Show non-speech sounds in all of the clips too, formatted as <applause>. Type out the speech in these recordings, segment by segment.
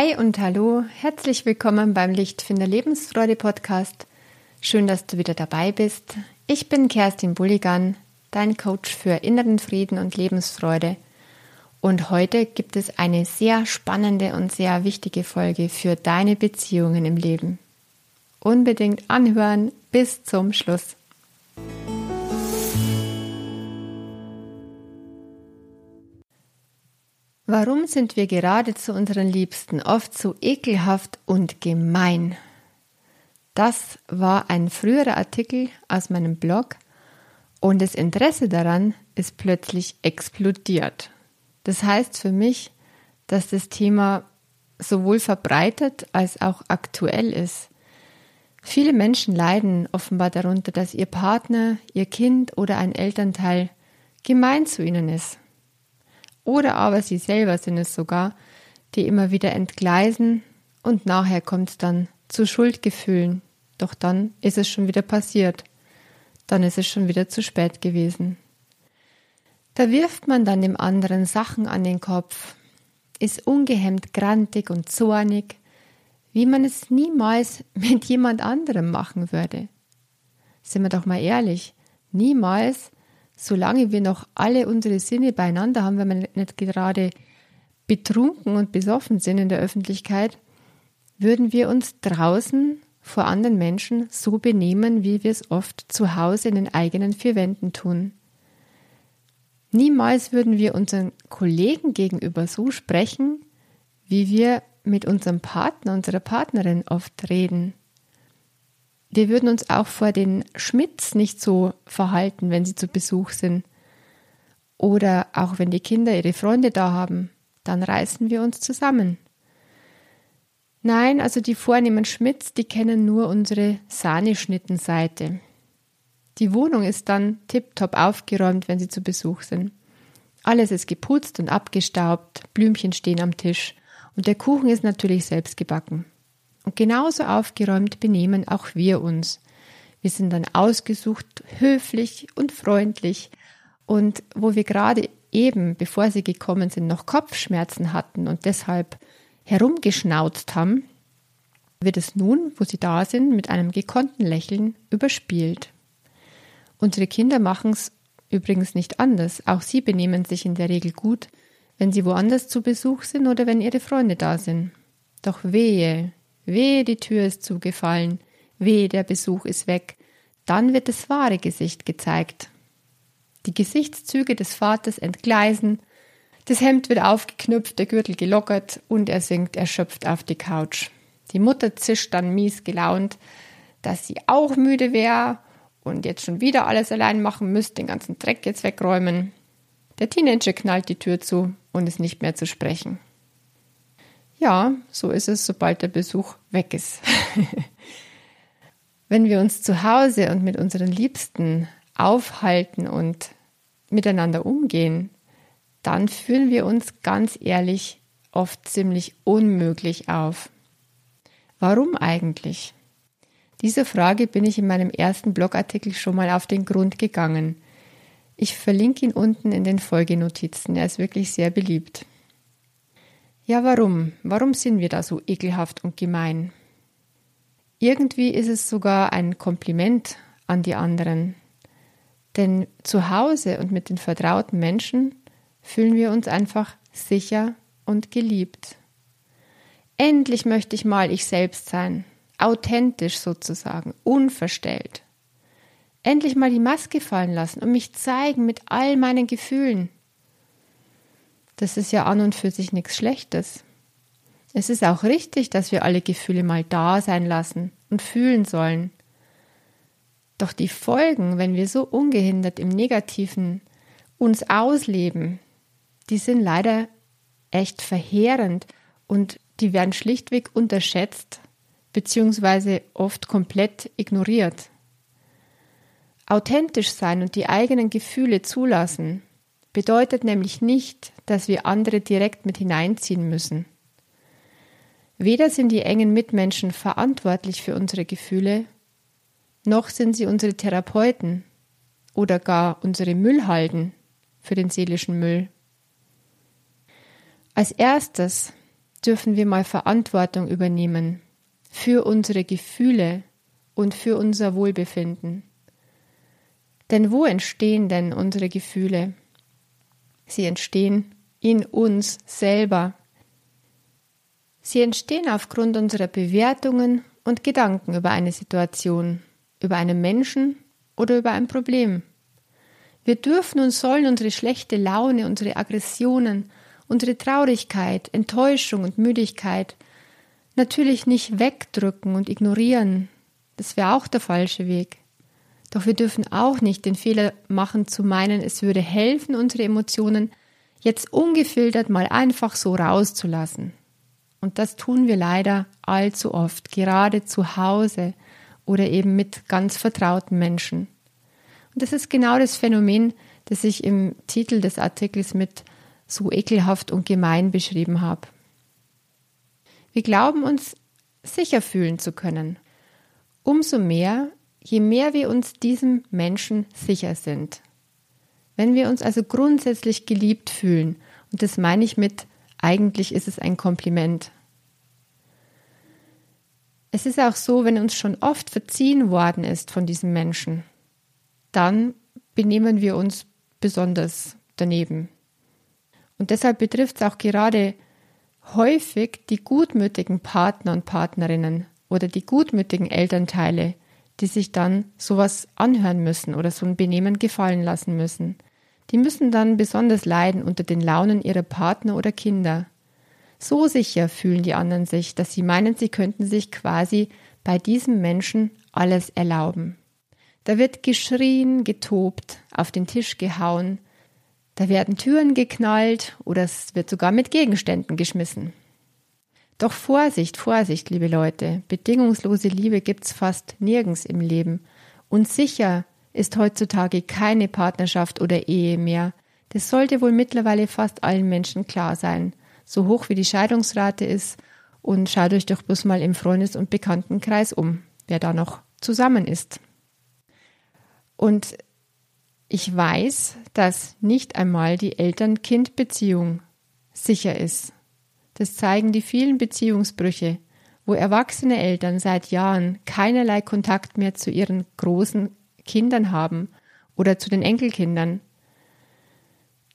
Hi und hallo, herzlich willkommen beim Lichtfinder Lebensfreude Podcast. Schön, dass du wieder dabei bist. Ich bin Kerstin Bulligan, dein Coach für inneren Frieden und Lebensfreude. Und heute gibt es eine sehr spannende und sehr wichtige Folge für deine Beziehungen im Leben. Unbedingt anhören bis zum Schluss. Warum sind wir gerade zu unseren Liebsten oft so ekelhaft und gemein? Das war ein früherer Artikel aus meinem Blog und das Interesse daran ist plötzlich explodiert. Das heißt für mich, dass das Thema sowohl verbreitet als auch aktuell ist. Viele Menschen leiden offenbar darunter, dass ihr Partner, ihr Kind oder ein Elternteil gemein zu ihnen ist oder aber sie selber sind es sogar, die immer wieder entgleisen und nachher kommt es dann zu Schuldgefühlen. Doch dann ist es schon wieder passiert. Dann ist es schon wieder zu spät gewesen. Da wirft man dann dem anderen Sachen an den Kopf, ist ungehemmt grantig und zornig, wie man es niemals <laughs> mit jemand anderem machen würde. Sind wir doch mal ehrlich, niemals solange wir noch alle unsere Sinne beieinander haben, wenn wir nicht gerade betrunken und besoffen sind in der Öffentlichkeit, würden wir uns draußen vor anderen Menschen so benehmen, wie wir es oft zu Hause in den eigenen vier Wänden tun. Niemals würden wir unseren Kollegen gegenüber so sprechen, wie wir mit unserem Partner, unserer Partnerin oft reden. Wir würden uns auch vor den Schmidts nicht so verhalten, wenn sie zu Besuch sind. Oder auch wenn die Kinder ihre Freunde da haben, dann reißen wir uns zusammen. Nein, also die vornehmen Schmidts, die kennen nur unsere Sahneschnittenseite. Die Wohnung ist dann tiptop aufgeräumt, wenn sie zu Besuch sind. Alles ist geputzt und abgestaubt, Blümchen stehen am Tisch und der Kuchen ist natürlich selbst gebacken. Und genauso aufgeräumt benehmen auch wir uns. Wir sind dann ausgesucht, höflich und freundlich. Und wo wir gerade eben, bevor sie gekommen sind, noch Kopfschmerzen hatten und deshalb herumgeschnauzt haben, wird es nun, wo sie da sind, mit einem gekonnten Lächeln überspielt. Unsere Kinder machen es übrigens nicht anders. Auch sie benehmen sich in der Regel gut, wenn sie woanders zu Besuch sind oder wenn ihre Freunde da sind. Doch wehe, Wehe, die Tür ist zugefallen. Wehe, der Besuch ist weg. Dann wird das wahre Gesicht gezeigt. Die Gesichtszüge des Vaters entgleisen, das Hemd wird aufgeknüpft, der Gürtel gelockert und er sinkt erschöpft auf die Couch. Die Mutter zischt dann mies gelaunt, dass sie auch müde wäre und jetzt schon wieder alles allein machen müsste, den ganzen Dreck jetzt wegräumen. Der Teenager knallt die Tür zu und ist nicht mehr zu sprechen. Ja, so ist es, sobald der Besuch weg ist. <laughs> Wenn wir uns zu Hause und mit unseren Liebsten aufhalten und miteinander umgehen, dann fühlen wir uns ganz ehrlich oft ziemlich unmöglich auf. Warum eigentlich? Dieser Frage bin ich in meinem ersten Blogartikel schon mal auf den Grund gegangen. Ich verlinke ihn unten in den Folgenotizen. Er ist wirklich sehr beliebt. Ja, warum? Warum sind wir da so ekelhaft und gemein? Irgendwie ist es sogar ein Kompliment an die anderen. Denn zu Hause und mit den vertrauten Menschen fühlen wir uns einfach sicher und geliebt. Endlich möchte ich mal ich selbst sein, authentisch sozusagen, unverstellt. Endlich mal die Maske fallen lassen und mich zeigen mit all meinen Gefühlen. Das ist ja an und für sich nichts Schlechtes. Es ist auch richtig, dass wir alle Gefühle mal da sein lassen und fühlen sollen. Doch die Folgen, wenn wir so ungehindert im Negativen uns ausleben, die sind leider echt verheerend und die werden schlichtweg unterschätzt beziehungsweise oft komplett ignoriert. Authentisch sein und die eigenen Gefühle zulassen, bedeutet nämlich nicht, dass wir andere direkt mit hineinziehen müssen. Weder sind die engen Mitmenschen verantwortlich für unsere Gefühle, noch sind sie unsere Therapeuten oder gar unsere Müllhalden für den seelischen Müll. Als erstes dürfen wir mal Verantwortung übernehmen für unsere Gefühle und für unser Wohlbefinden. Denn wo entstehen denn unsere Gefühle? Sie entstehen in uns selber. Sie entstehen aufgrund unserer Bewertungen und Gedanken über eine Situation, über einen Menschen oder über ein Problem. Wir dürfen und sollen unsere schlechte Laune, unsere Aggressionen, unsere Traurigkeit, Enttäuschung und Müdigkeit natürlich nicht wegdrücken und ignorieren. Das wäre auch der falsche Weg. Doch wir dürfen auch nicht den Fehler machen zu meinen, es würde helfen, unsere Emotionen jetzt ungefiltert mal einfach so rauszulassen. Und das tun wir leider allzu oft, gerade zu Hause oder eben mit ganz vertrauten Menschen. Und das ist genau das Phänomen, das ich im Titel des Artikels mit so ekelhaft und gemein beschrieben habe. Wir glauben uns sicher fühlen zu können. Umso mehr, je mehr wir uns diesem Menschen sicher sind. Wenn wir uns also grundsätzlich geliebt fühlen, und das meine ich mit, eigentlich ist es ein Kompliment. Es ist auch so, wenn uns schon oft verziehen worden ist von diesem Menschen, dann benehmen wir uns besonders daneben. Und deshalb betrifft es auch gerade häufig die gutmütigen Partner und Partnerinnen oder die gutmütigen Elternteile, die sich dann sowas anhören müssen oder so ein Benehmen gefallen lassen müssen. Die müssen dann besonders leiden unter den Launen ihrer Partner oder Kinder. So sicher fühlen die anderen sich, dass sie meinen, sie könnten sich quasi bei diesem Menschen alles erlauben. Da wird geschrien, getobt, auf den Tisch gehauen, da werden Türen geknallt oder es wird sogar mit Gegenständen geschmissen. Doch Vorsicht, Vorsicht, liebe Leute, bedingungslose Liebe gibt's fast nirgends im Leben. Und sicher ist heutzutage keine Partnerschaft oder Ehe mehr. Das sollte wohl mittlerweile fast allen Menschen klar sein. So hoch wie die Scheidungsrate ist. Und schaut euch doch bloß mal im Freundes- und Bekanntenkreis um, wer da noch zusammen ist. Und ich weiß, dass nicht einmal die Eltern-Kind-Beziehung sicher ist. Das zeigen die vielen Beziehungsbrüche, wo erwachsene Eltern seit Jahren keinerlei Kontakt mehr zu ihren großen Kindern haben oder zu den Enkelkindern.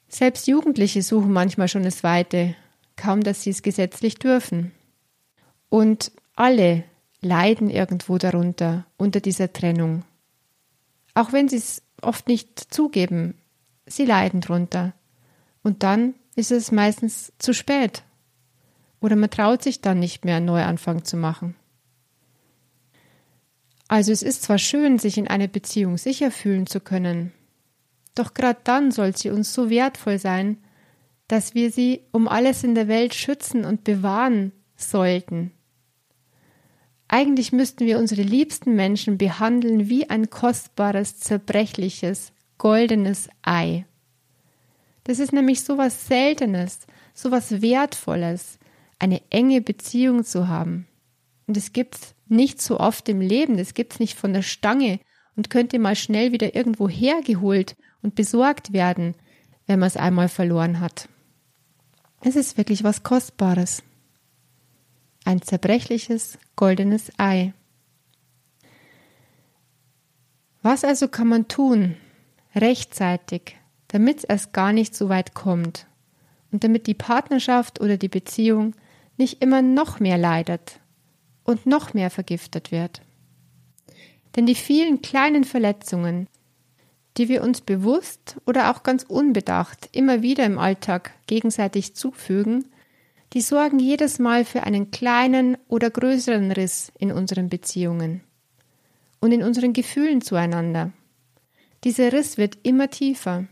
Selbst Jugendliche suchen manchmal schon das Weite, kaum dass sie es gesetzlich dürfen. Und alle leiden irgendwo darunter, unter dieser Trennung. Auch wenn sie es oft nicht zugeben, sie leiden drunter. Und dann ist es meistens zu spät. Oder man traut sich dann nicht mehr, einen Neuanfang zu machen. Also es ist zwar schön, sich in einer Beziehung sicher fühlen zu können, doch gerade dann soll sie uns so wertvoll sein, dass wir sie um alles in der Welt schützen und bewahren sollten. Eigentlich müssten wir unsere liebsten Menschen behandeln wie ein kostbares, zerbrechliches, goldenes Ei. Das ist nämlich so was Seltenes, so was Wertvolles, eine enge Beziehung zu haben. Und es gibt's nicht so oft im Leben, das gibt's nicht von der Stange und könnte mal schnell wieder irgendwo hergeholt und besorgt werden, wenn man es einmal verloren hat. Es ist wirklich was Kostbares. Ein zerbrechliches, goldenes Ei. Was also kann man tun, rechtzeitig, damit es erst gar nicht so weit kommt und damit die Partnerschaft oder die Beziehung nicht immer noch mehr leidet und noch mehr vergiftet wird. Denn die vielen kleinen Verletzungen, die wir uns bewusst oder auch ganz unbedacht immer wieder im Alltag gegenseitig zufügen, die sorgen jedes Mal für einen kleinen oder größeren Riss in unseren Beziehungen und in unseren Gefühlen zueinander. Dieser Riss wird immer tiefer,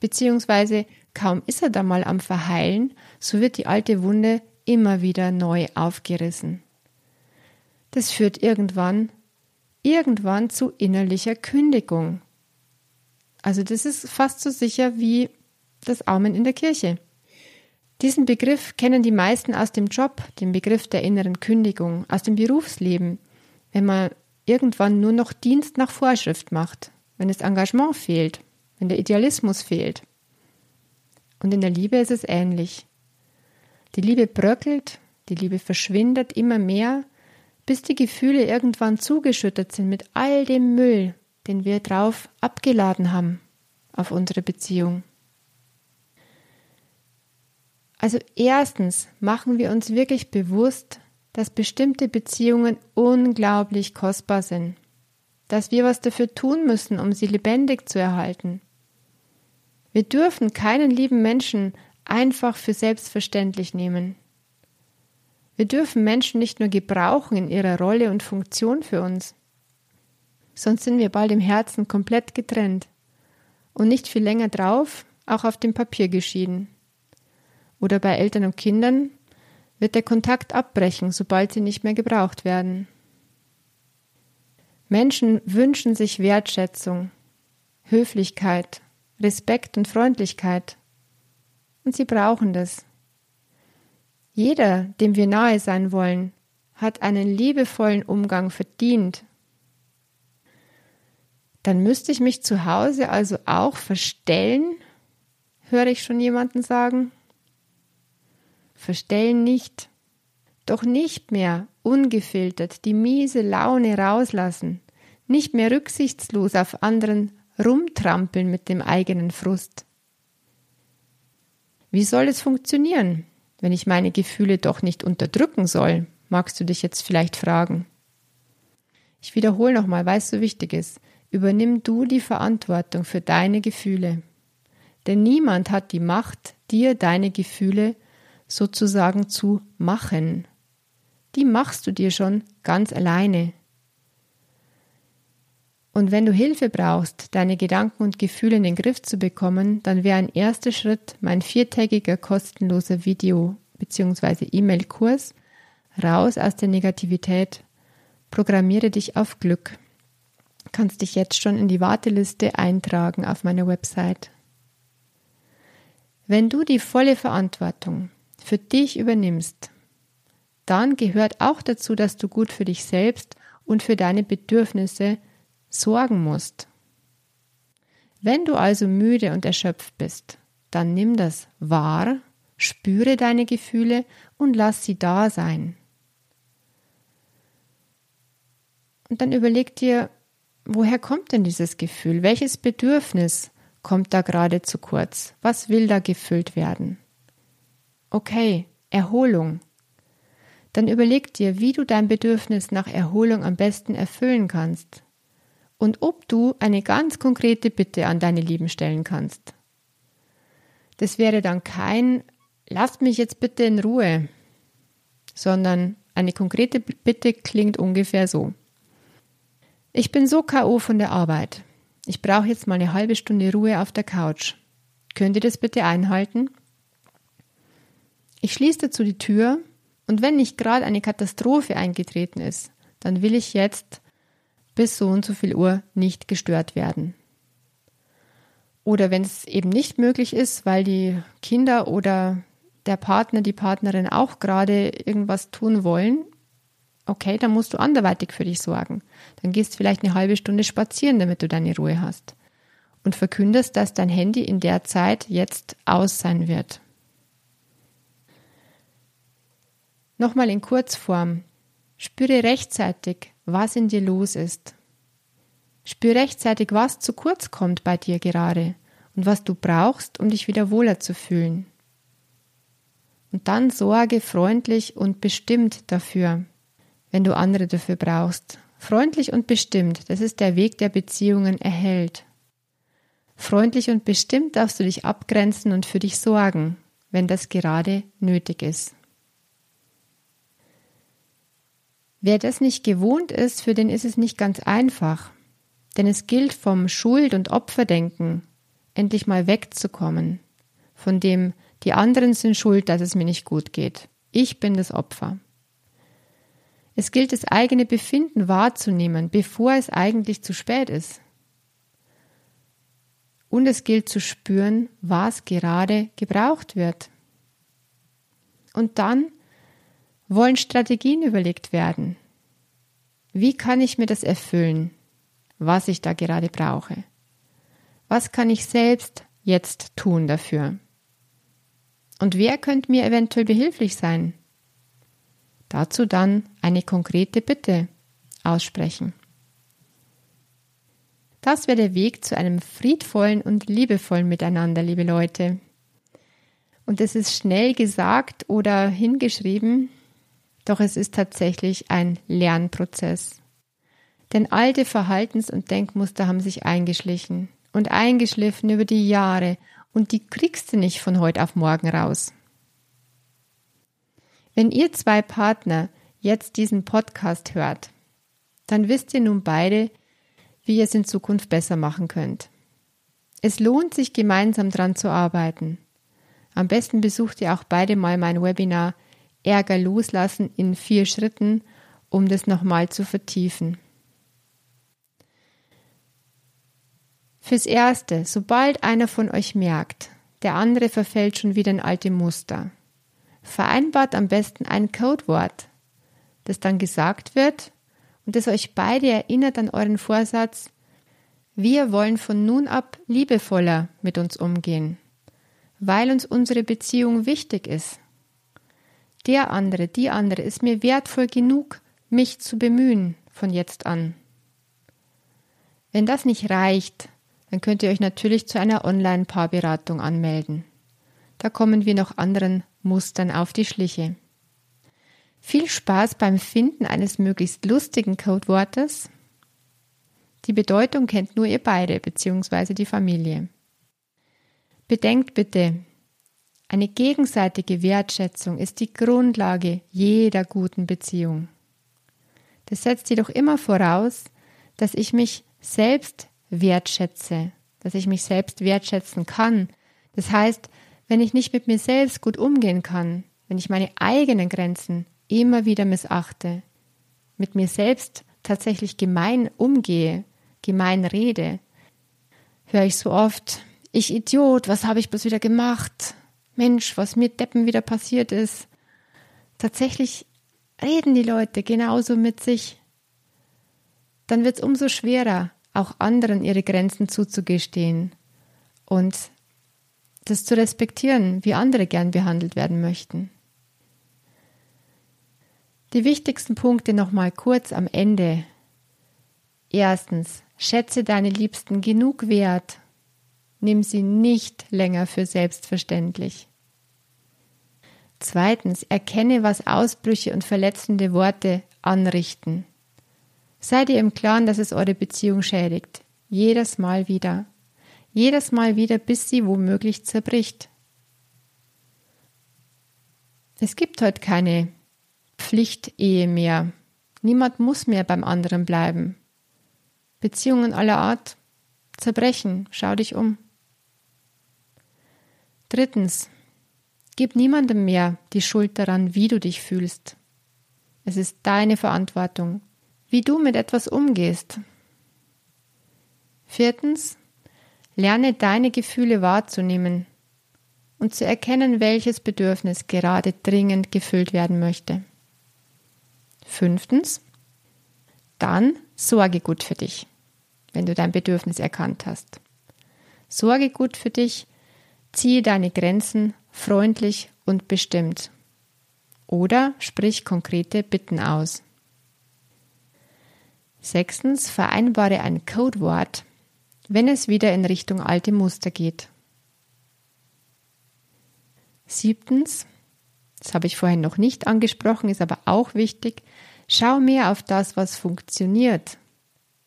beziehungsweise kaum ist er da mal am Verheilen, so wird die alte Wunde immer wieder neu aufgerissen. Das führt irgendwann, irgendwann zu innerlicher Kündigung. Also das ist fast so sicher wie das Amen in der Kirche. Diesen Begriff kennen die meisten aus dem Job, den Begriff der inneren Kündigung, aus dem Berufsleben, wenn man irgendwann nur noch Dienst nach Vorschrift macht, wenn das Engagement fehlt, wenn der Idealismus fehlt. Und in der Liebe ist es ähnlich. Die Liebe bröckelt, die Liebe verschwindet immer mehr, bis die Gefühle irgendwann zugeschüttet sind mit all dem Müll, den wir drauf abgeladen haben auf unsere Beziehung. Also erstens machen wir uns wirklich bewusst, dass bestimmte Beziehungen unglaublich kostbar sind, dass wir was dafür tun müssen, um sie lebendig zu erhalten. Wir dürfen keinen lieben Menschen einfach für selbstverständlich nehmen. Wir dürfen Menschen nicht nur gebrauchen in ihrer Rolle und Funktion für uns, sonst sind wir bald im Herzen komplett getrennt und nicht viel länger drauf auch auf dem Papier geschieden. Oder bei Eltern und Kindern wird der Kontakt abbrechen, sobald sie nicht mehr gebraucht werden. Menschen wünschen sich Wertschätzung, Höflichkeit, Respekt und Freundlichkeit. Und sie brauchen das. Jeder, dem wir nahe sein wollen, hat einen liebevollen Umgang verdient. Dann müsste ich mich zu Hause also auch verstellen, höre ich schon jemanden sagen. Verstellen nicht, doch nicht mehr ungefiltert die miese Laune rauslassen, nicht mehr rücksichtslos auf anderen rumtrampeln mit dem eigenen Frust. Wie soll es funktionieren? Wenn ich meine Gefühle doch nicht unterdrücken soll, magst du dich jetzt vielleicht fragen. Ich wiederhole nochmal, weil es so wichtig ist. Übernimm du die Verantwortung für deine Gefühle. Denn niemand hat die Macht, dir deine Gefühle sozusagen zu machen. Die machst du dir schon ganz alleine. Und wenn du Hilfe brauchst, deine Gedanken und Gefühle in den Griff zu bekommen, dann wäre ein erster Schritt mein viertägiger kostenloser Video- bzw. E-Mail-Kurs Raus aus der Negativität. Programmiere dich auf Glück. Kannst dich jetzt schon in die Warteliste eintragen auf meiner Website. Wenn du die volle Verantwortung für dich übernimmst, dann gehört auch dazu, dass du gut für dich selbst und für deine Bedürfnisse sorgen musst. Wenn du also müde und erschöpft bist, dann nimm das wahr, spüre deine Gefühle und lass sie da sein. Und dann überleg dir, woher kommt denn dieses Gefühl? Welches Bedürfnis kommt da gerade zu kurz? Was will da gefüllt werden? Okay, Erholung. Dann überleg dir, wie du dein Bedürfnis nach Erholung am besten erfüllen kannst und ob du eine ganz konkrete Bitte an deine Lieben stellen kannst. Das wäre dann kein Lasst mich jetzt bitte in Ruhe, sondern eine konkrete Bitte klingt ungefähr so. Ich bin so KO von der Arbeit. Ich brauche jetzt mal eine halbe Stunde Ruhe auf der Couch. Könnt ihr das bitte einhalten? Ich schließe dazu die Tür und wenn nicht gerade eine Katastrophe eingetreten ist, dann will ich jetzt bis so und so viel Uhr nicht gestört werden. Oder wenn es eben nicht möglich ist, weil die Kinder oder der Partner, die Partnerin auch gerade irgendwas tun wollen, okay, dann musst du anderweitig für dich sorgen. Dann gehst vielleicht eine halbe Stunde spazieren, damit du deine Ruhe hast. Und verkündest, dass dein Handy in der Zeit jetzt aus sein wird. Nochmal in Kurzform. Spüre rechtzeitig, was in dir los ist. Spür rechtzeitig, was zu kurz kommt bei dir gerade und was du brauchst, um dich wieder wohler zu fühlen. Und dann sorge freundlich und bestimmt dafür, wenn du andere dafür brauchst. Freundlich und bestimmt, das ist der Weg, der Beziehungen erhält. Freundlich und bestimmt darfst du dich abgrenzen und für dich sorgen, wenn das gerade nötig ist. Wer das nicht gewohnt ist, für den ist es nicht ganz einfach. Denn es gilt vom Schuld- und Opferdenken endlich mal wegzukommen, von dem die anderen sind schuld, dass es mir nicht gut geht. Ich bin das Opfer. Es gilt das eigene Befinden wahrzunehmen, bevor es eigentlich zu spät ist. Und es gilt zu spüren, was gerade gebraucht wird. Und dann wollen Strategien überlegt werden. Wie kann ich mir das erfüllen, was ich da gerade brauche? Was kann ich selbst jetzt tun dafür? Und wer könnte mir eventuell behilflich sein? Dazu dann eine konkrete Bitte aussprechen. Das wäre der Weg zu einem friedvollen und liebevollen Miteinander, liebe Leute. Und es ist schnell gesagt oder hingeschrieben, doch es ist tatsächlich ein Lernprozess. Denn alte Verhaltens- und Denkmuster haben sich eingeschlichen und eingeschliffen über die Jahre und die kriegst du nicht von heute auf morgen raus. Wenn ihr zwei Partner jetzt diesen Podcast hört, dann wisst ihr nun beide, wie ihr es in Zukunft besser machen könnt. Es lohnt sich gemeinsam dran zu arbeiten. Am besten besucht ihr auch beide mal mein Webinar Ärger loslassen in vier Schritten, um das nochmal zu vertiefen. Fürs Erste, sobald einer von euch merkt, der andere verfällt schon wieder in alte Muster, vereinbart am besten ein Codewort, das dann gesagt wird und das euch beide erinnert an euren Vorsatz, wir wollen von nun ab liebevoller mit uns umgehen, weil uns unsere Beziehung wichtig ist. Der andere, die andere ist mir wertvoll genug, mich zu bemühen von jetzt an. Wenn das nicht reicht, dann könnt ihr euch natürlich zu einer Online-Paarberatung anmelden. Da kommen wir noch anderen Mustern auf die Schliche. Viel Spaß beim Finden eines möglichst lustigen Codewortes. Die Bedeutung kennt nur ihr beide bzw. die Familie. Bedenkt bitte, eine gegenseitige Wertschätzung ist die Grundlage jeder guten Beziehung. Das setzt jedoch immer voraus, dass ich mich selbst wertschätze, dass ich mich selbst wertschätzen kann. Das heißt, wenn ich nicht mit mir selbst gut umgehen kann, wenn ich meine eigenen Grenzen immer wieder missachte, mit mir selbst tatsächlich gemein umgehe, gemein rede, höre ich so oft, ich Idiot, was habe ich bloß wieder gemacht? Mensch, was mir Deppen wieder passiert ist. Tatsächlich reden die Leute genauso mit sich. Dann wird es umso schwerer, auch anderen ihre Grenzen zuzugestehen und das zu respektieren, wie andere gern behandelt werden möchten. Die wichtigsten Punkte nochmal kurz am Ende. Erstens, schätze deine Liebsten genug wert. Nimm sie nicht länger für selbstverständlich. Zweitens, erkenne, was Ausbrüche und verletzende Worte anrichten. Seid ihr im Klaren, dass es eure Beziehung schädigt. Jedes Mal wieder. Jedes Mal wieder, bis sie womöglich zerbricht. Es gibt heute keine Pflichtehe mehr. Niemand muss mehr beim anderen bleiben. Beziehungen aller Art zerbrechen. Schau dich um. Drittens. Gib niemandem mehr die Schuld daran, wie du dich fühlst. Es ist deine Verantwortung wie du mit etwas umgehst. Viertens, lerne deine Gefühle wahrzunehmen und zu erkennen, welches Bedürfnis gerade dringend gefüllt werden möchte. Fünftens, dann sorge gut für dich, wenn du dein Bedürfnis erkannt hast. Sorge gut für dich, ziehe deine Grenzen freundlich und bestimmt. Oder sprich konkrete Bitten aus. Sechstens, vereinbare ein Codewort, wenn es wieder in Richtung alte Muster geht. Siebtens, das habe ich vorhin noch nicht angesprochen, ist aber auch wichtig, schau mehr auf das, was funktioniert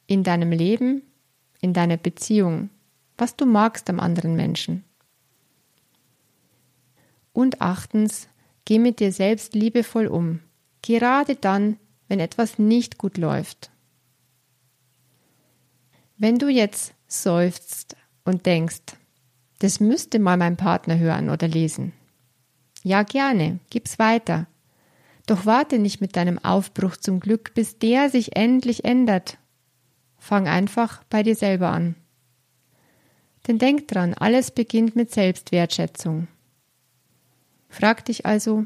in deinem Leben, in deiner Beziehung, was du magst am anderen Menschen. Und achtens, geh mit dir selbst liebevoll um, gerade dann, wenn etwas nicht gut läuft. Wenn du jetzt seufzt und denkst, das müsste mal mein Partner hören oder lesen. Ja, gerne, gib's weiter. Doch warte nicht mit deinem Aufbruch zum Glück, bis der sich endlich ändert. Fang einfach bei dir selber an. Denn denk dran, alles beginnt mit Selbstwertschätzung. Frag dich also,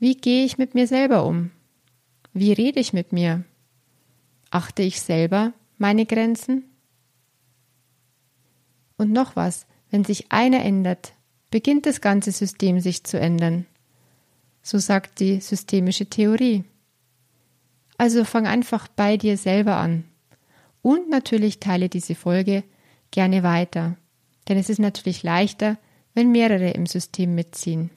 wie gehe ich mit mir selber um? Wie rede ich mit mir? Achte ich selber meine Grenzen? Und noch was, wenn sich einer ändert, beginnt das ganze System sich zu ändern. So sagt die systemische Theorie. Also fang einfach bei dir selber an. Und natürlich teile diese Folge gerne weiter, denn es ist natürlich leichter, wenn mehrere im System mitziehen.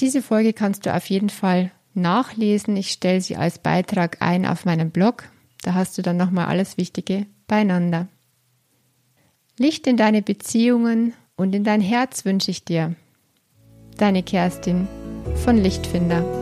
Diese Folge kannst du auf jeden Fall nachlesen. Ich stelle sie als Beitrag ein auf meinem Blog. Da hast du dann nochmal alles Wichtige beieinander. Licht in deine Beziehungen und in dein Herz wünsche ich dir. Deine Kerstin von Lichtfinder.